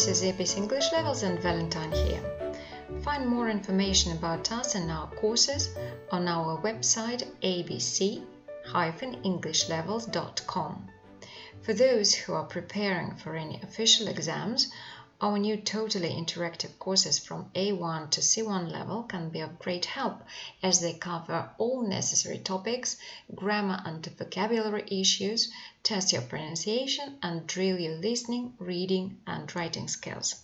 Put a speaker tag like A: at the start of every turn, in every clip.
A: this is ABC English Levels and Valentine here. Find more information about us and our courses on our website abc-englishlevels.com. For those who are preparing for any official exams, our new totally interactive courses from A1 to C1 level can be of great help as they cover all necessary topics, grammar and vocabulary issues, test your pronunciation, and drill your listening, reading, and writing skills.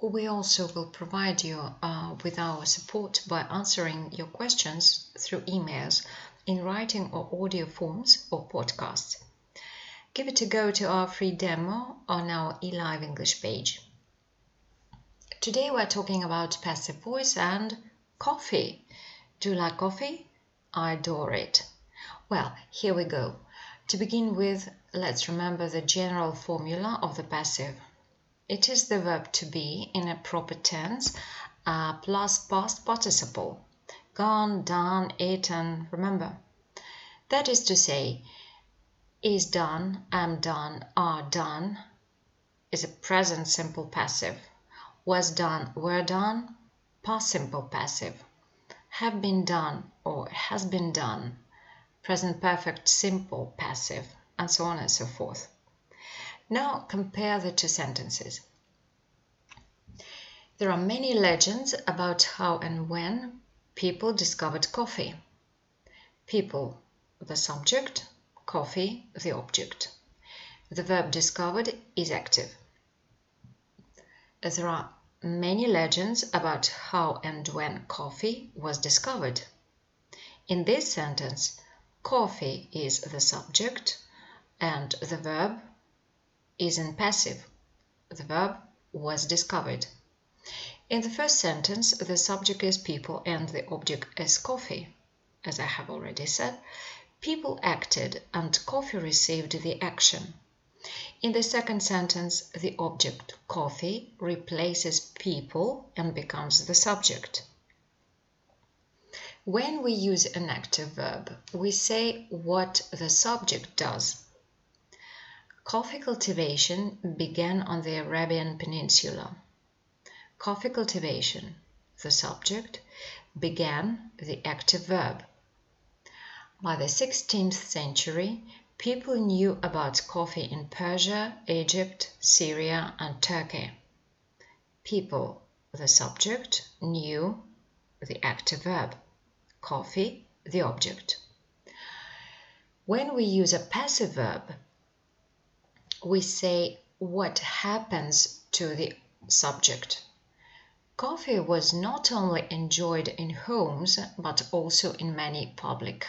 A: We also will provide you uh, with our support by answering your questions through emails in writing or audio forms or podcasts give it a go to our free demo on our eLive English page. Today we're talking about passive voice and coffee. Do you like coffee? I adore it. Well, here we go. To begin with, let's remember the general formula of the passive. It is the verb to be in a proper tense uh, plus past participle. Gone, done, eaten, remember. That is to say, is done, am done, are done is a present simple passive. Was done, were done, past simple passive. Have been done or has been done, present perfect simple passive, and so on and so forth. Now compare the two sentences. There are many legends about how and when people discovered coffee. People, the subject, coffee, the object. The verb discovered is active. There are many legends about how and when coffee was discovered. In this sentence, coffee is the subject and the verb is in passive. The verb was discovered. In the first sentence, the subject is people and the object is coffee. As I have already said, People acted and coffee received the action. In the second sentence, the object coffee replaces people and becomes the subject. When we use an active verb, we say what the subject does. Coffee cultivation began on the Arabian Peninsula. Coffee cultivation, the subject, began the active verb. By the sixteenth century, people knew about coffee in Persia, Egypt, Syria, and Turkey. People, the subject, knew the active verb, coffee, the object. When we use a passive verb, we say what happens to the subject. Coffee was not only enjoyed in homes but also in many public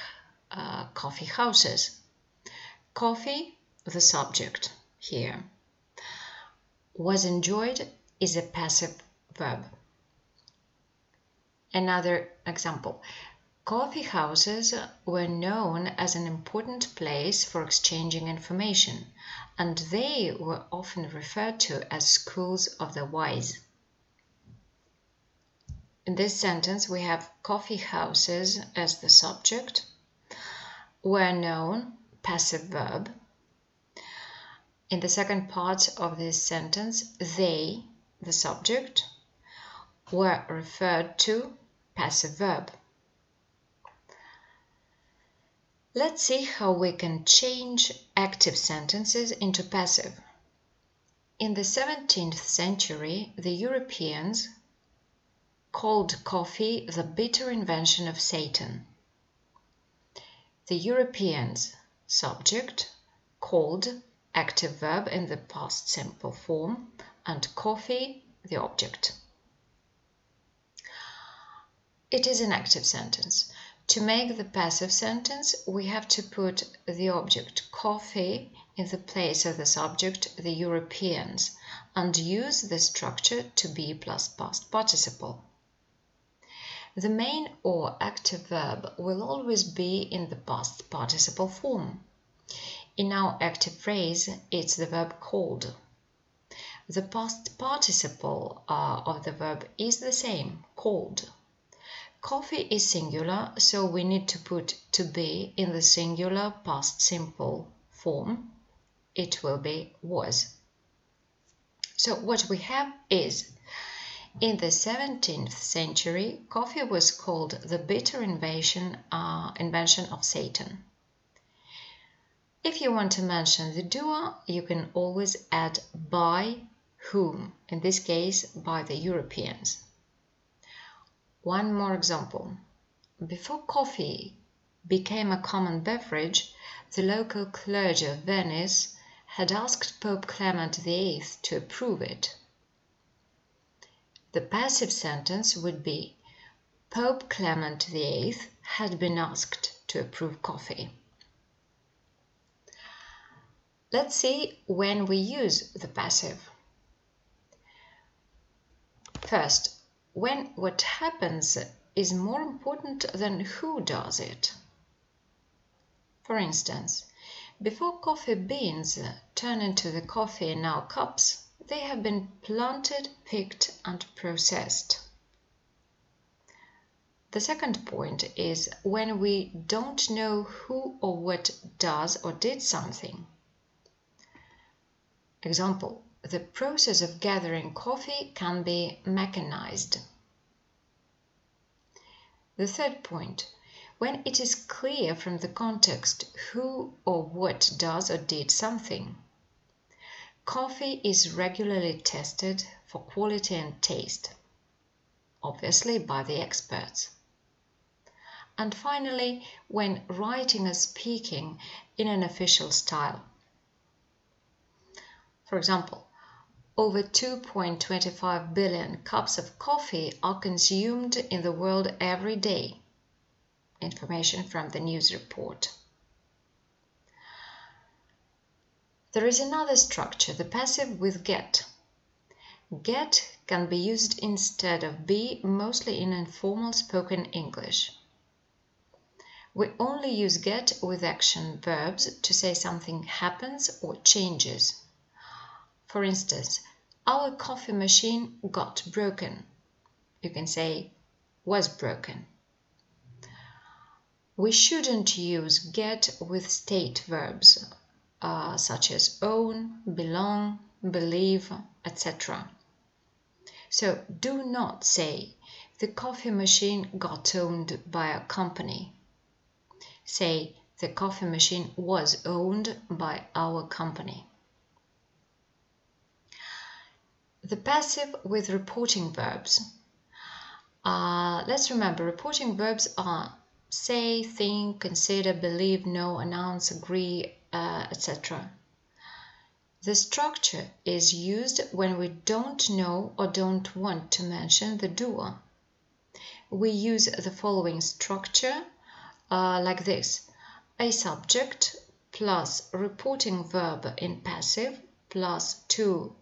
A: uh, coffee houses. Coffee, the subject here, was enjoyed is a passive verb. Another example coffee houses were known as an important place for exchanging information, and they were often referred to as schools of the wise. In this sentence, we have coffee houses as the subject were known passive verb. In the second part of this sentence, they, the subject, were referred to passive verb. Let's see how we can change active sentences into passive. In the 17th century, the Europeans called coffee the bitter invention of Satan. The Europeans subject called active verb in the past simple form and coffee the object. It is an active sentence. To make the passive sentence, we have to put the object coffee in the place of the subject the Europeans and use the structure to be plus past participle. The main or active verb will always be in the past participle form. In our active phrase, it's the verb called. The past participle uh, of the verb is the same, called. Coffee is singular, so we need to put to be in the singular past simple form. It will be was. So what we have is in the 17th century, coffee was called the bitter invention, uh, invention of Satan. If you want to mention the doer, you can always add by whom, in this case by the Europeans. One more example. Before coffee became a common beverage, the local clergy of Venice had asked Pope Clement VIII to approve it. The passive sentence would be Pope Clement VIII had been asked to approve coffee. Let's see when we use the passive. First, when what happens is more important than who does it. For instance, before coffee beans turn into the coffee in our cups, they have been planted, picked, and processed. The second point is when we don't know who or what does or did something. Example, the process of gathering coffee can be mechanized. The third point, when it is clear from the context who or what does or did something. Coffee is regularly tested for quality and taste, obviously by the experts. And finally, when writing or speaking in an official style. For example, over 2.25 billion cups of coffee are consumed in the world every day. Information from the news report. There is another structure, the passive with get. Get can be used instead of be mostly in informal spoken English. We only use get with action verbs to say something happens or changes. For instance, our coffee machine got broken. You can say was broken. We shouldn't use get with state verbs uh, such as own, belong, believe, etc. So do not say the coffee machine got owned by a company. Say the coffee machine was owned by our company. The passive with reporting verbs. Uh, let's remember reporting verbs are say, think, consider, believe, know, announce, agree, uh, etc. The structure is used when we don't know or don't want to mention the doer. We use the following structure uh, like this a subject plus reporting verb in passive plus to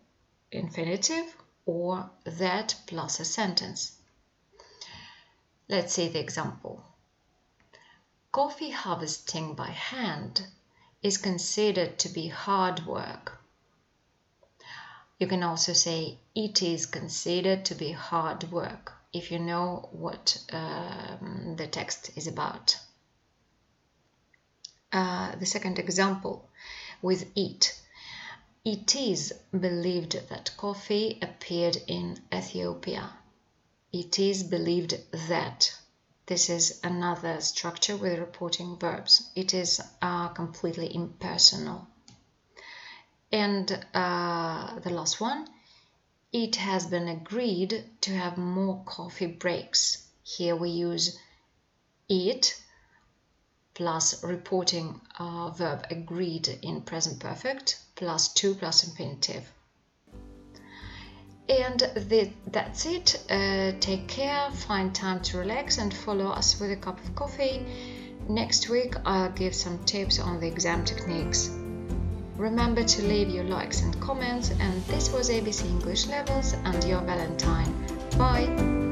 A: infinitive or that plus a sentence. Let's see the example. Coffee harvesting by hand is considered to be hard work. You can also say it is considered to be hard work if you know what um, the text is about. Uh, the second example with it it is believed that coffee appeared in Ethiopia. It is believed that. This is another structure with reporting verbs. It is uh, completely impersonal. And uh, the last one, it has been agreed to have more coffee breaks. Here we use it plus reporting uh, verb agreed in present perfect plus to plus infinitive. And the, that's it. Uh, take care, find time to relax, and follow us with a cup of coffee. Next week, I'll give some tips on the exam techniques. Remember to leave your likes and comments. And this was ABC English Levels and your Valentine. Bye!